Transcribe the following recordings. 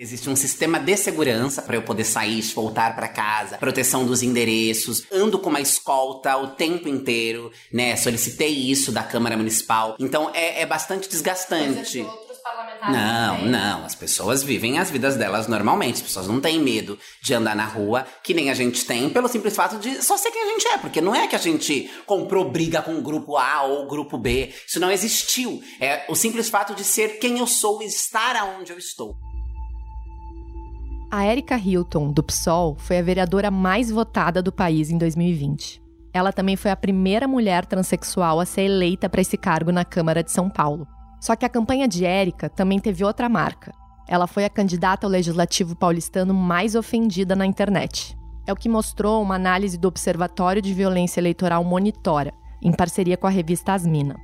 Existe um sistema de segurança para eu poder sair, voltar para casa, proteção dos endereços, ando com uma escolta o tempo inteiro, né? Solicitei isso da Câmara Municipal. Então é, é bastante desgastante. Não, não. As pessoas vivem as vidas delas normalmente. As pessoas não têm medo de andar na rua, que nem a gente tem, pelo simples fato de só ser quem a gente é. Porque não é que a gente comprou briga com o grupo A ou o grupo B. Isso não existiu. É o simples fato de ser quem eu sou e estar aonde eu estou. A Erika Hilton, do PSOL, foi a vereadora mais votada do país em 2020. Ela também foi a primeira mulher transexual a ser eleita para esse cargo na Câmara de São Paulo. Só que a campanha de Érica também teve outra marca. Ela foi a candidata ao legislativo paulistano mais ofendida na internet. É o que mostrou uma análise do Observatório de Violência Eleitoral Monitora, em parceria com a revista Asmina.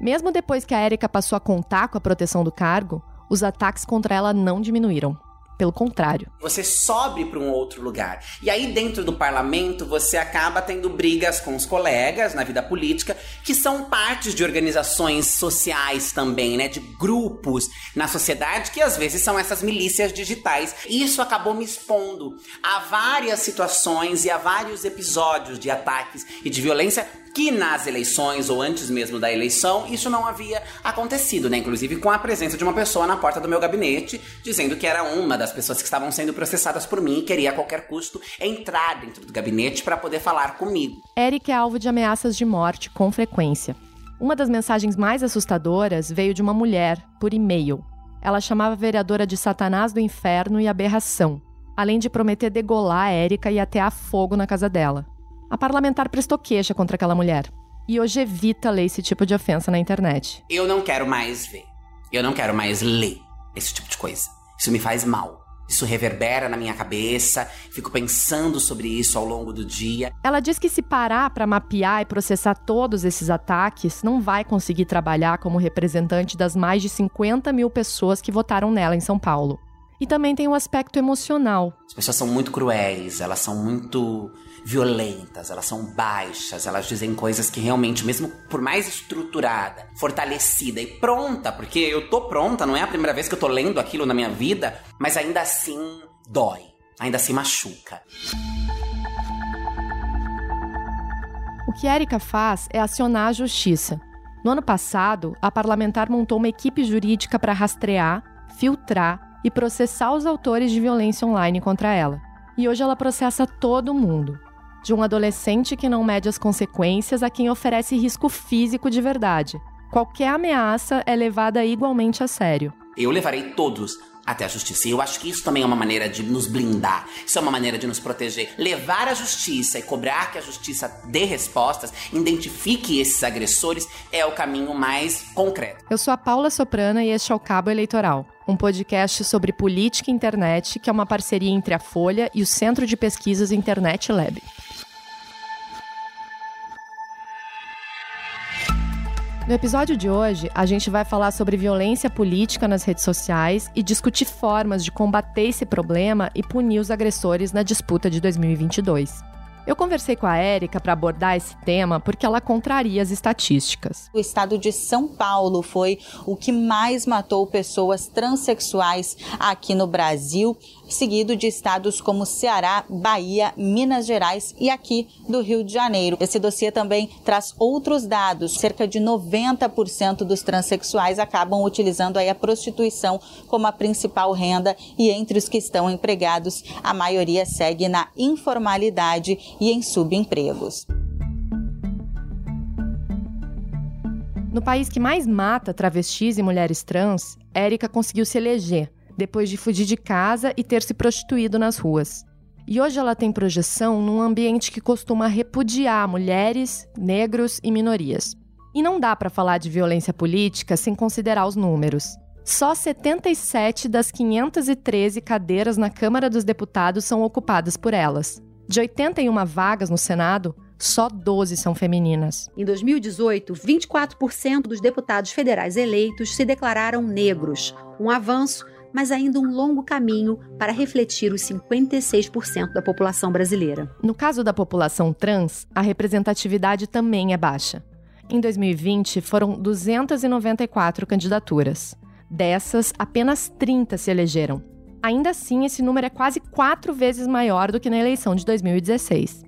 Mesmo depois que a Érica passou a contar com a proteção do cargo, os ataques contra ela não diminuíram. Pelo contrário. Você sobe para um outro lugar. E aí, dentro do parlamento, você acaba tendo brigas com os colegas na vida política, que são partes de organizações sociais também, né? De grupos na sociedade, que às vezes são essas milícias digitais. E isso acabou me expondo a várias situações e a vários episódios de ataques e de violência que nas eleições ou antes mesmo da eleição isso não havia acontecido, né? Inclusive com a presença de uma pessoa na porta do meu gabinete dizendo que era uma das pessoas que estavam sendo processadas por mim e queria a qualquer custo entrar dentro do gabinete para poder falar comigo. Eric é alvo de ameaças de morte com frequência. Uma das mensagens mais assustadoras veio de uma mulher por e-mail. Ela chamava a vereadora de Satanás do Inferno e aberração, além de prometer degolar a Érica e atear fogo na casa dela. A parlamentar prestou queixa contra aquela mulher. E hoje evita ler esse tipo de ofensa na internet. Eu não quero mais ver. Eu não quero mais ler esse tipo de coisa. Isso me faz mal. Isso reverbera na minha cabeça, fico pensando sobre isso ao longo do dia. Ela diz que se parar para mapear e processar todos esses ataques, não vai conseguir trabalhar como representante das mais de 50 mil pessoas que votaram nela em São Paulo. E também tem o aspecto emocional. As pessoas são muito cruéis, elas são muito violentas, elas são baixas, elas dizem coisas que realmente, mesmo por mais estruturada, fortalecida e pronta, porque eu tô pronta, não é a primeira vez que eu tô lendo aquilo na minha vida, mas ainda assim dói, ainda assim machuca. O que Erika faz é acionar a justiça. No ano passado, a parlamentar montou uma equipe jurídica para rastrear, filtrar e processar os autores de violência online contra ela. E hoje ela processa todo mundo. De um adolescente que não mede as consequências a quem oferece risco físico de verdade. Qualquer ameaça é levada igualmente a sério. Eu levarei todos até a justiça. E eu acho que isso também é uma maneira de nos blindar, isso é uma maneira de nos proteger. Levar a justiça e cobrar que a justiça dê respostas, identifique esses agressores, é o caminho mais concreto. Eu sou a Paula Soprana e este é o Cabo Eleitoral, um podcast sobre política e internet que é uma parceria entre a Folha e o Centro de Pesquisas Internet Lab. No episódio de hoje, a gente vai falar sobre violência política nas redes sociais e discutir formas de combater esse problema e punir os agressores na disputa de 2022. Eu conversei com a Érica para abordar esse tema porque ela contraria as estatísticas. O estado de São Paulo foi o que mais matou pessoas transexuais aqui no Brasil, seguido de estados como Ceará, Bahia, Minas Gerais e aqui do Rio de Janeiro. Esse dossiê também traz outros dados. Cerca de 90% dos transexuais acabam utilizando aí a prostituição como a principal renda e entre os que estão empregados, a maioria segue na informalidade e em subempregos. No país que mais mata travestis e mulheres trans, Érica conseguiu se eleger, depois de fugir de casa e ter se prostituído nas ruas. E hoje ela tem projeção num ambiente que costuma repudiar mulheres, negros e minorias. E não dá para falar de violência política sem considerar os números. Só 77 das 513 cadeiras na Câmara dos Deputados são ocupadas por elas. De 81 vagas no Senado, só 12 são femininas. Em 2018, 24% dos deputados federais eleitos se declararam negros, um avanço, mas ainda um longo caminho para refletir os 56% da população brasileira. No caso da população trans, a representatividade também é baixa. Em 2020, foram 294 candidaturas. Dessas, apenas 30 se elegeram. Ainda assim, esse número é quase quatro vezes maior do que na eleição de 2016.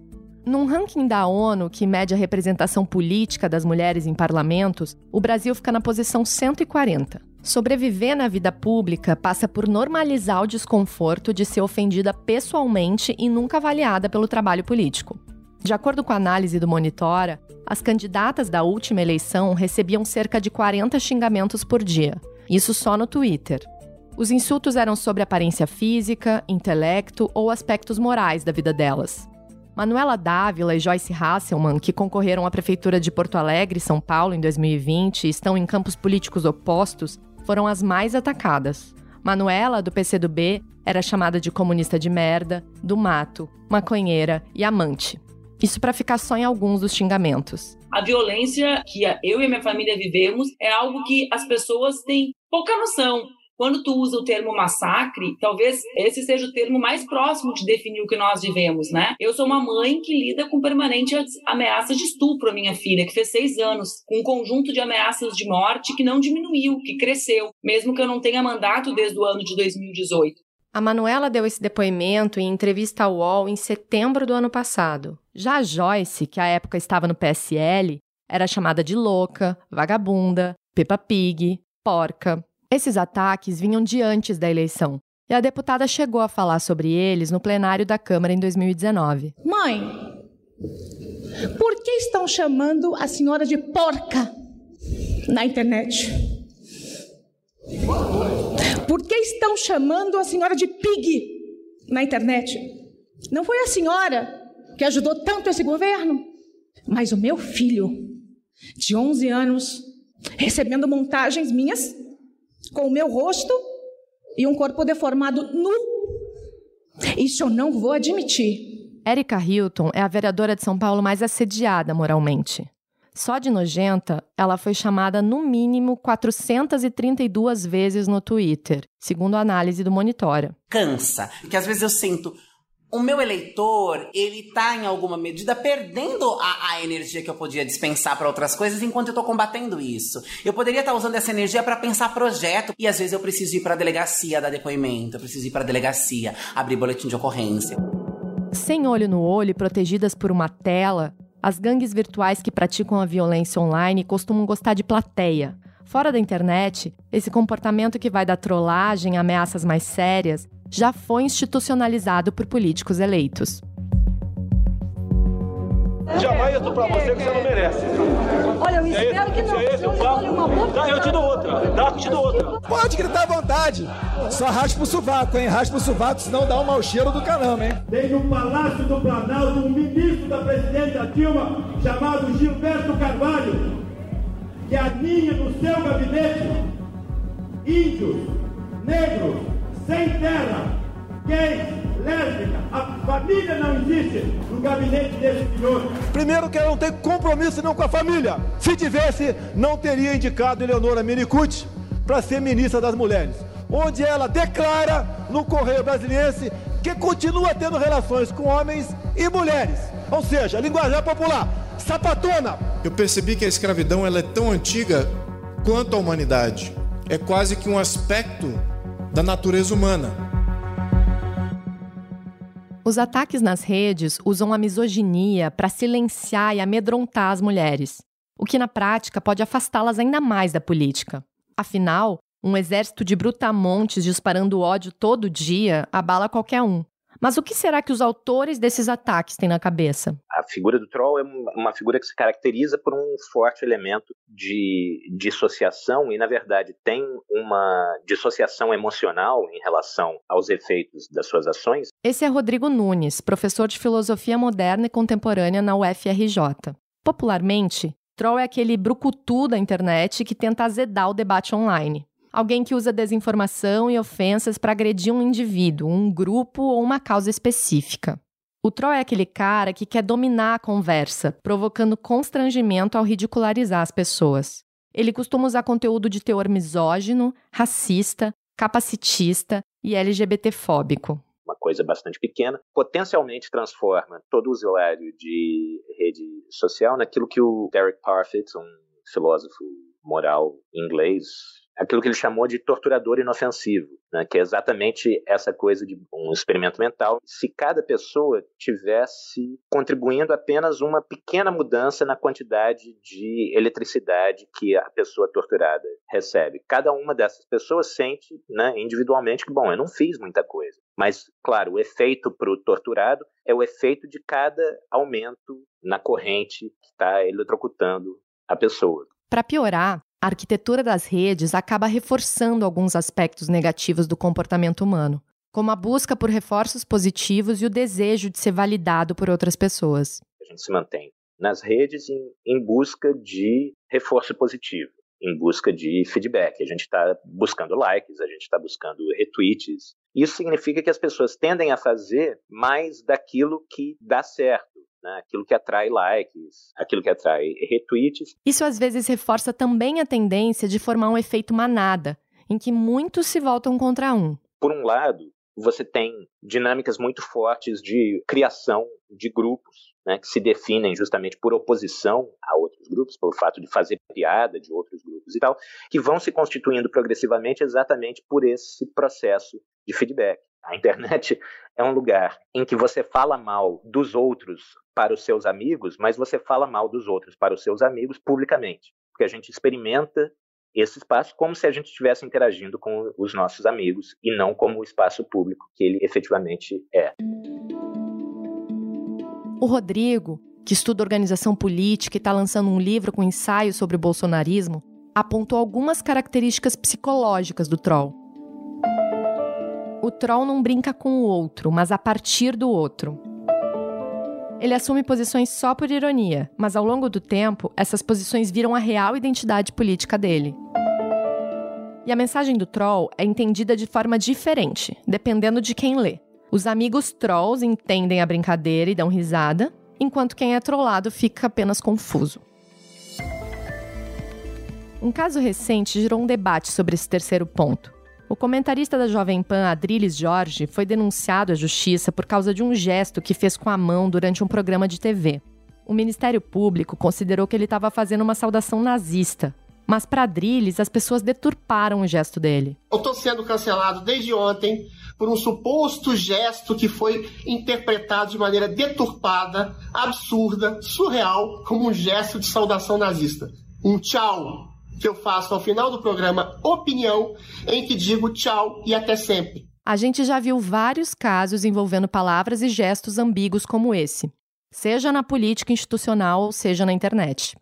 Num ranking da ONU que mede a representação política das mulheres em parlamentos, o Brasil fica na posição 140. Sobreviver na vida pública passa por normalizar o desconforto de ser ofendida pessoalmente e nunca avaliada pelo trabalho político. De acordo com a análise do Monitora, as candidatas da última eleição recebiam cerca de 40 xingamentos por dia. Isso só no Twitter. Os insultos eram sobre aparência física, intelecto ou aspectos morais da vida delas. Manuela Dávila e Joyce Hasselman, que concorreram à Prefeitura de Porto Alegre, São Paulo, em 2020 e estão em campos políticos opostos, foram as mais atacadas. Manuela, do PCdoB, era chamada de comunista de merda, do mato, maconheira e amante. Isso para ficar só em alguns dos xingamentos. A violência que eu e minha família vivemos é algo que as pessoas têm pouca noção. Quando tu usa o termo massacre, talvez esse seja o termo mais próximo de definir o que nós vivemos, né? Eu sou uma mãe que lida com permanentes ameaças de estupro à minha filha, que fez seis anos, com um conjunto de ameaças de morte que não diminuiu, que cresceu, mesmo que eu não tenha mandato desde o ano de 2018. A Manuela deu esse depoimento em entrevista ao UOL em setembro do ano passado. Já a Joyce, que à época estava no PSL, era chamada de louca, vagabunda, Peppa Pig, porca. Esses ataques vinham de antes da eleição, e a deputada chegou a falar sobre eles no plenário da Câmara em 2019. Mãe, por que estão chamando a senhora de porca na internet? Por que estão chamando a senhora de pig na internet? Não foi a senhora que ajudou tanto esse governo, mas o meu filho, de 11 anos, recebendo montagens minhas, com o meu rosto e um corpo deformado nu. Isso eu não vou admitir. Érica Hilton é a vereadora de São Paulo mais assediada moralmente. Só de nojenta, ela foi chamada no mínimo 432 vezes no Twitter, segundo a análise do Monitora. Cansa, que às vezes eu sinto o meu eleitor, ele tá em alguma medida perdendo a, a energia que eu podia dispensar para outras coisas enquanto eu tô combatendo isso. Eu poderia estar tá usando essa energia para pensar projeto e às vezes eu preciso ir para a delegacia dar depoimento, eu preciso ir para a delegacia abrir boletim de ocorrência. Sem olho no olho, protegidas por uma tela, as gangues virtuais que praticam a violência online costumam gostar de plateia. Fora da internet, esse comportamento que vai da trollagem a ameaças mais sérias já foi institucionalizado por políticos eleitos. Jamais eu dou pra você que você não merece. Olha, eu espero que não. Se é esse o papo, tá, eu te dou outra. Dá, eu te dou outra. Pode gritar à vontade. Só raspa o sovaco, hein? Raspa o sovaco, senão dá um mau cheiro do caramba, hein? Tem no Palácio do Planalto um ministro da presidenta Dilma chamado Gilberto Carvalho, que aninha no seu gabinete índios, negros, sem terra, gays, lésbica, a família não existe no gabinete desse senhor. Primeiro que eu não tenho compromisso não com a família. Se tivesse, não teria indicado Eleonora Minicucci para ser ministra das mulheres. Onde ela declara no Correio Brasiliense que continua tendo relações com homens e mulheres. Ou seja, linguagem popular, sapatona. Eu percebi que a escravidão ela é tão antiga quanto a humanidade. É quase que um aspecto da natureza humana. Os ataques nas redes usam a misoginia para silenciar e amedrontar as mulheres, o que na prática pode afastá-las ainda mais da política. Afinal, um exército de brutamontes disparando ódio todo dia abala qualquer um. Mas o que será que os autores desses ataques têm na cabeça? A figura do troll é uma figura que se caracteriza por um forte elemento de dissociação e, na verdade, tem uma dissociação emocional em relação aos efeitos das suas ações. Esse é Rodrigo Nunes, professor de filosofia moderna e contemporânea na UFRJ. Popularmente, troll é aquele brucutu da internet que tenta azedar o debate online. Alguém que usa desinformação e ofensas para agredir um indivíduo, um grupo ou uma causa específica. O troll é aquele cara que quer dominar a conversa, provocando constrangimento ao ridicularizar as pessoas. Ele costuma usar conteúdo de teor misógino, racista, capacitista e LGBTfóbico. Uma coisa bastante pequena, potencialmente transforma todo o usuário de rede social naquilo que o Derek Parfit, um filósofo moral inglês, aquilo que ele chamou de torturador inofensivo, né, que é exatamente essa coisa de um experimento mental. Se cada pessoa tivesse contribuindo apenas uma pequena mudança na quantidade de eletricidade que a pessoa torturada recebe, cada uma dessas pessoas sente né, individualmente que, bom, eu não fiz muita coisa. Mas, claro, o efeito para o torturado é o efeito de cada aumento na corrente que está eletrocutando a pessoa. Para piorar, a arquitetura das redes acaba reforçando alguns aspectos negativos do comportamento humano, como a busca por reforços positivos e o desejo de ser validado por outras pessoas. A gente se mantém nas redes em, em busca de reforço positivo, em busca de feedback. A gente está buscando likes, a gente está buscando retweets. Isso significa que as pessoas tendem a fazer mais daquilo que dá certo né? aquilo que atrai likes, aquilo que atrai retweets. Isso às vezes reforça também a tendência de formar um efeito manada, em que muitos se voltam contra um. Por um lado, você tem dinâmicas muito fortes de criação de grupos, né, que se definem justamente por oposição a outros grupos, pelo fato de fazer piada de outros grupos e tal, que vão se constituindo progressivamente exatamente por esse processo de feedback. A internet é um lugar em que você fala mal dos outros para os seus amigos, mas você fala mal dos outros para os seus amigos publicamente. Porque a gente experimenta esse espaço como se a gente estivesse interagindo com os nossos amigos e não como o espaço público que ele efetivamente é. O Rodrigo, que estuda organização política e está lançando um livro com ensaios sobre o bolsonarismo, apontou algumas características psicológicas do troll. O troll não brinca com o outro, mas a partir do outro. Ele assume posições só por ironia, mas ao longo do tempo, essas posições viram a real identidade política dele. E a mensagem do troll é entendida de forma diferente, dependendo de quem lê. Os amigos trolls entendem a brincadeira e dão risada, enquanto quem é trollado fica apenas confuso. Um caso recente gerou um debate sobre esse terceiro ponto. O comentarista da Jovem Pan, Adriles Jorge, foi denunciado à justiça por causa de um gesto que fez com a mão durante um programa de TV. O Ministério Público considerou que ele estava fazendo uma saudação nazista. Mas para Adriles, as pessoas deturparam o gesto dele. Eu estou sendo cancelado desde ontem por um suposto gesto que foi interpretado de maneira deturpada, absurda, surreal, como um gesto de saudação nazista. Um tchau que eu faço ao final do programa Opinião, em que digo tchau e até sempre. A gente já viu vários casos envolvendo palavras e gestos ambíguos como esse, seja na política institucional, seja na internet.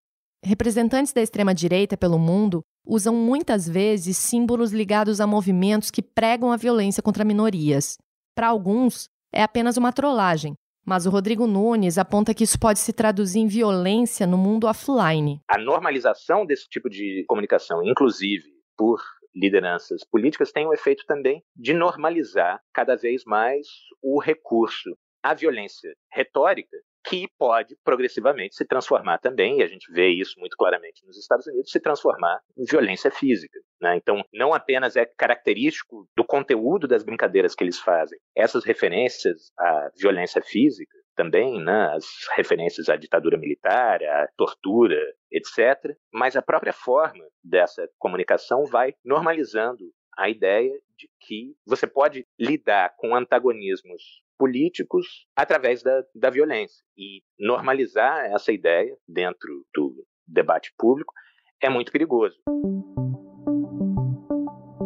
Representantes da extrema-direita pelo mundo usam muitas vezes símbolos ligados a movimentos que pregam a violência contra minorias. Para alguns, é apenas uma trollagem, mas o Rodrigo Nunes aponta que isso pode se traduzir em violência no mundo offline. A normalização desse tipo de comunicação, inclusive por lideranças políticas, tem o um efeito também de normalizar cada vez mais o recurso à violência retórica que pode progressivamente se transformar também, e a gente vê isso muito claramente nos Estados Unidos, se transformar em violência física. Né? Então, não apenas é característico do conteúdo das brincadeiras que eles fazem, essas referências à violência física também, né? as referências à ditadura militar, à tortura, etc. Mas a própria forma dessa comunicação vai normalizando a ideia de que você pode lidar com antagonismos políticos através da, da violência. E normalizar essa ideia dentro do debate público é muito perigoso.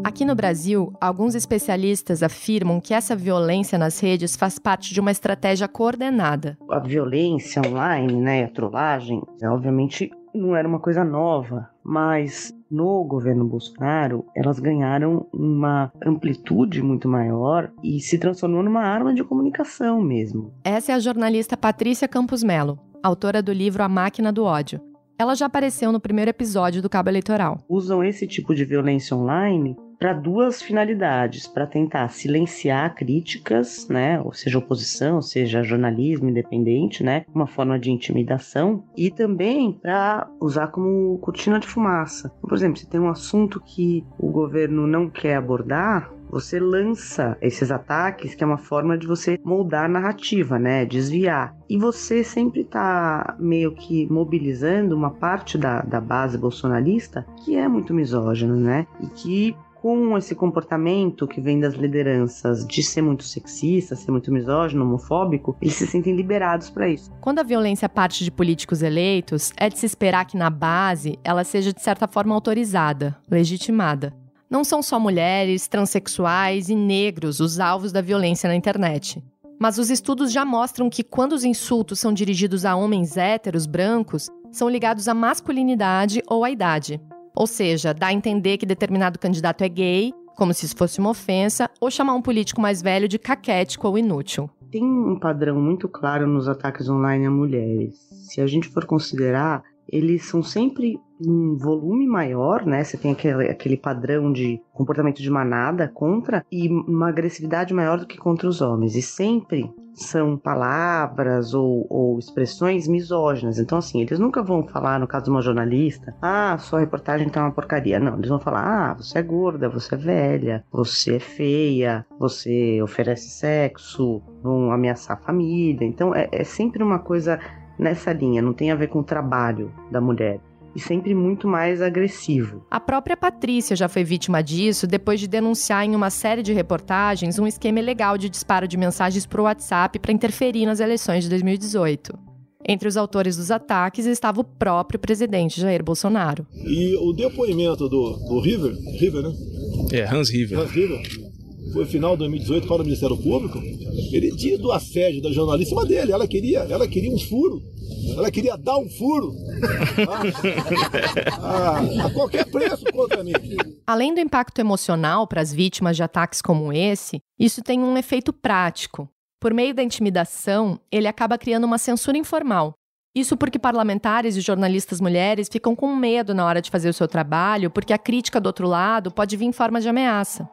Aqui no Brasil, alguns especialistas afirmam que essa violência nas redes faz parte de uma estratégia coordenada. A violência online, né, a trollagem, obviamente não era uma coisa nova, mas no governo Bolsonaro, elas ganharam uma amplitude muito maior e se transformou numa arma de comunicação mesmo. Essa é a jornalista Patrícia Campos Melo, autora do livro A Máquina do Ódio. Ela já apareceu no primeiro episódio do Cabo Eleitoral. Usam esse tipo de violência online para duas finalidades, para tentar silenciar críticas, né, ou seja, oposição, seja jornalismo independente, né, uma forma de intimidação, e também para usar como cortina de fumaça. Por exemplo, se tem um assunto que o governo não quer abordar, você lança esses ataques, que é uma forma de você moldar a narrativa, né? Desviar. E você sempre tá meio que mobilizando uma parte da, da base bolsonarista que é muito misógina, né? E que com esse comportamento que vem das lideranças de ser muito sexista, ser muito misógino, homofóbico, eles se sentem liberados para isso. Quando a violência parte de políticos eleitos, é de se esperar que na base ela seja de certa forma autorizada, legitimada. Não são só mulheres, transexuais e negros os alvos da violência na internet. Mas os estudos já mostram que quando os insultos são dirigidos a homens héteros brancos, são ligados à masculinidade ou à idade. Ou seja, dá a entender que determinado candidato é gay, como se isso fosse uma ofensa, ou chamar um político mais velho de caquético ou inútil. Tem um padrão muito claro nos ataques online a mulheres. Se a gente for considerar, eles são sempre um volume maior, né? Você tem aquele, aquele padrão de comportamento de manada contra e uma agressividade maior do que contra os homens. E sempre são palavras ou, ou, expressões misóginas. Então, assim, eles nunca vão falar, no caso de uma jornalista, ah, sua reportagem tá uma porcaria. Não, eles vão falar, ah, você é gorda, você é velha, você é feia, você oferece sexo, vão ameaçar a família. Então, é, é sempre uma coisa nessa linha, não tem a ver com o trabalho da mulher e sempre muito mais agressivo. A própria Patrícia já foi vítima disso depois de denunciar em uma série de reportagens um esquema ilegal de disparo de mensagens por WhatsApp para interferir nas eleições de 2018. Entre os autores dos ataques estava o próprio presidente Jair Bolsonaro. E o depoimento do, do River, River, né? É, Hans River. Hans River foi final de 2018 para o Ministério Público, ele diz do assédio da jornalista dele. Ela queria, ela queria um furo. Ela queria dar um furo a, a, a qualquer preço contra mim. Além do impacto emocional para as vítimas de ataques como esse, isso tem um efeito prático. Por meio da intimidação, ele acaba criando uma censura informal. Isso porque parlamentares e jornalistas mulheres ficam com medo na hora de fazer o seu trabalho, porque a crítica do outro lado pode vir em forma de ameaça.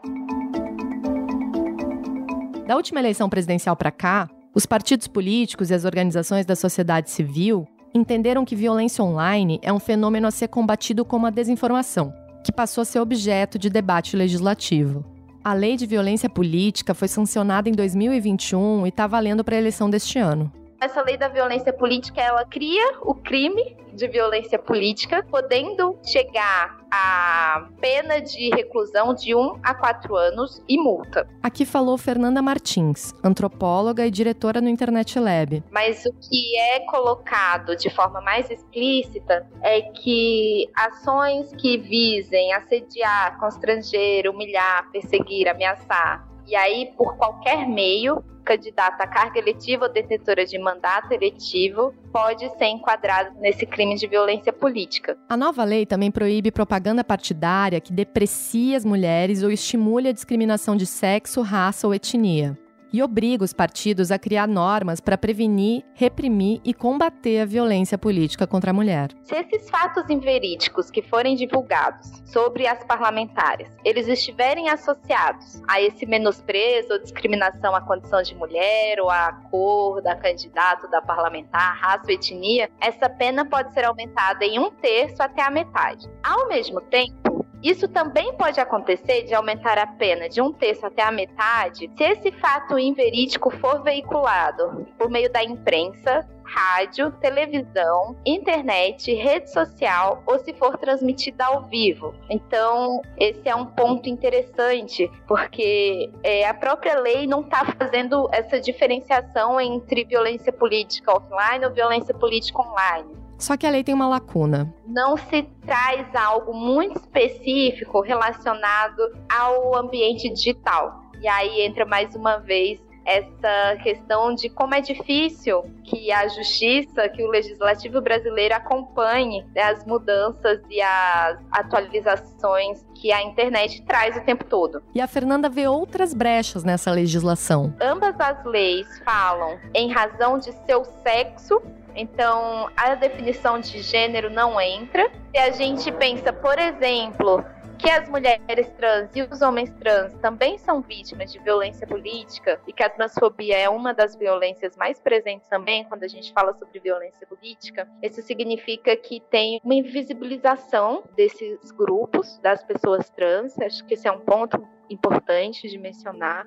Da última eleição presidencial para cá, os partidos políticos e as organizações da sociedade civil entenderam que violência online é um fenômeno a ser combatido como a desinformação, que passou a ser objeto de debate legislativo. A lei de violência política foi sancionada em 2021 e está valendo para a eleição deste ano. Essa lei da violência política, ela cria o crime de violência política, podendo chegar a pena de reclusão de 1 a 4 anos e multa. Aqui falou Fernanda Martins, antropóloga e diretora no Internet Lab. Mas o que é colocado de forma mais explícita é que ações que visem assediar, constranger, humilhar, perseguir, ameaçar e aí, por qualquer meio, candidata à carga eletiva ou detentora de mandato eletivo pode ser enquadrado nesse crime de violência política. A nova lei também proíbe propaganda partidária que deprecie as mulheres ou estimule a discriminação de sexo, raça ou etnia e obriga os partidos a criar normas para prevenir, reprimir e combater a violência política contra a mulher. Se esses fatos inverídicos que forem divulgados sobre as parlamentares, eles estiverem associados a esse menosprezo ou discriminação à condição de mulher ou à cor da candidata, da parlamentar, raça ou etnia, essa pena pode ser aumentada em um terço até a metade. Ao mesmo tempo, isso também pode acontecer de aumentar a pena de um terço até a metade se esse fato inverídico for veiculado por meio da imprensa, rádio, televisão, internet, rede social ou se for transmitida ao vivo. Então, esse é um ponto interessante, porque é, a própria lei não está fazendo essa diferenciação entre violência política offline ou violência política online. Só que a lei tem uma lacuna. Não se traz algo muito específico relacionado ao ambiente digital. E aí entra mais uma vez essa questão de como é difícil que a justiça, que o legislativo brasileiro acompanhe né, as mudanças e as atualizações que a internet traz o tempo todo. E a Fernanda vê outras brechas nessa legislação. Ambas as leis falam em razão de seu sexo então, a definição de gênero não entra. Se a gente pensa, por exemplo, que as mulheres trans e os homens trans também são vítimas de violência política e que a transfobia é uma das violências mais presentes também quando a gente fala sobre violência política, isso significa que tem uma invisibilização desses grupos, das pessoas trans. Acho que esse é um ponto importante de mencionar.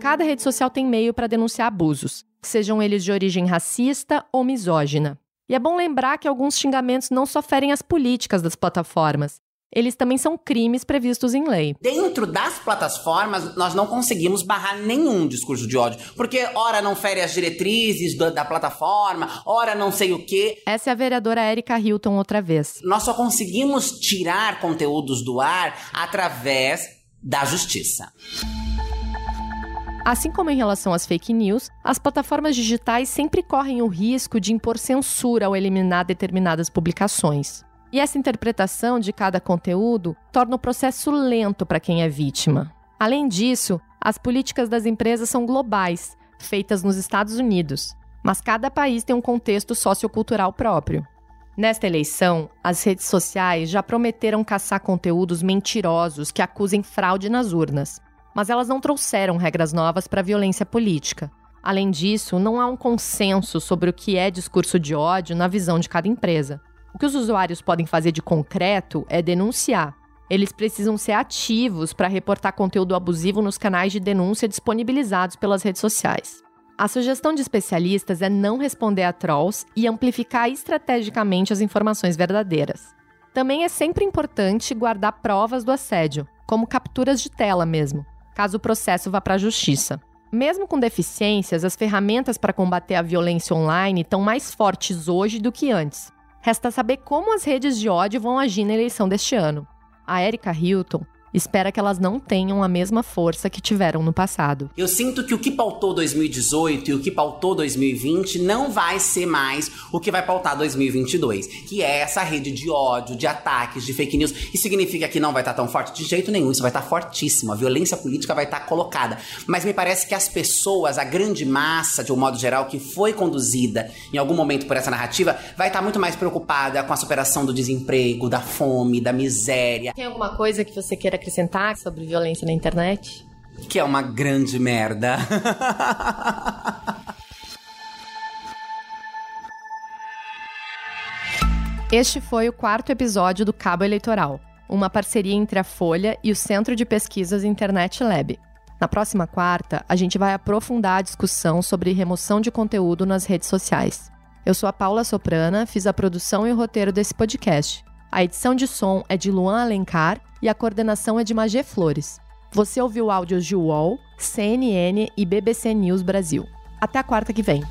Cada rede social tem meio para denunciar abusos, sejam eles de origem racista ou misógina. E é bom lembrar que alguns xingamentos não só ferem as políticas das plataformas, eles também são crimes previstos em lei. Dentro das plataformas, nós não conseguimos barrar nenhum discurso de ódio. Porque, ora, não fere as diretrizes da, da plataforma, ora, não sei o quê. Essa é a vereadora Erika Hilton outra vez. Nós só conseguimos tirar conteúdos do ar através da justiça. Assim como em relação às fake news, as plataformas digitais sempre correm o risco de impor censura ao eliminar determinadas publicações. E essa interpretação de cada conteúdo torna o processo lento para quem é vítima. Além disso, as políticas das empresas são globais, feitas nos Estados Unidos, mas cada país tem um contexto sociocultural próprio. Nesta eleição, as redes sociais já prometeram caçar conteúdos mentirosos que acusem fraude nas urnas, mas elas não trouxeram regras novas para a violência política. Além disso, não há um consenso sobre o que é discurso de ódio na visão de cada empresa. O que os usuários podem fazer de concreto é denunciar. Eles precisam ser ativos para reportar conteúdo abusivo nos canais de denúncia disponibilizados pelas redes sociais. A sugestão de especialistas é não responder a trolls e amplificar estrategicamente as informações verdadeiras. Também é sempre importante guardar provas do assédio, como capturas de tela mesmo, caso o processo vá para a justiça. Mesmo com deficiências, as ferramentas para combater a violência online estão mais fortes hoje do que antes. Resta saber como as redes de ódio vão agir na eleição deste ano. A Erika Hilton espera que elas não tenham a mesma força que tiveram no passado. Eu sinto que o que pautou 2018 e o que pautou 2020 não vai ser mais o que vai pautar 2022, que é essa rede de ódio, de ataques, de fake news. Isso significa que não vai estar tão forte de jeito nenhum, isso vai estar fortíssimo. A violência política vai estar colocada. Mas me parece que as pessoas, a grande massa, de um modo geral, que foi conduzida em algum momento por essa narrativa, vai estar muito mais preocupada com a superação do desemprego, da fome, da miséria. Tem alguma coisa que você queira acrescentar sobre violência na internet? Que é uma grande merda. Este foi o quarto episódio do Cabo Eleitoral, uma parceria entre a Folha e o Centro de Pesquisas Internet Lab. Na próxima quarta, a gente vai aprofundar a discussão sobre remoção de conteúdo nas redes sociais. Eu sou a Paula Soprana, fiz a produção e o roteiro desse podcast. A edição de som é de Luan Alencar e a coordenação é de Magé Flores. Você ouviu áudios de UOL, CNN e BBC News Brasil. Até a quarta que vem.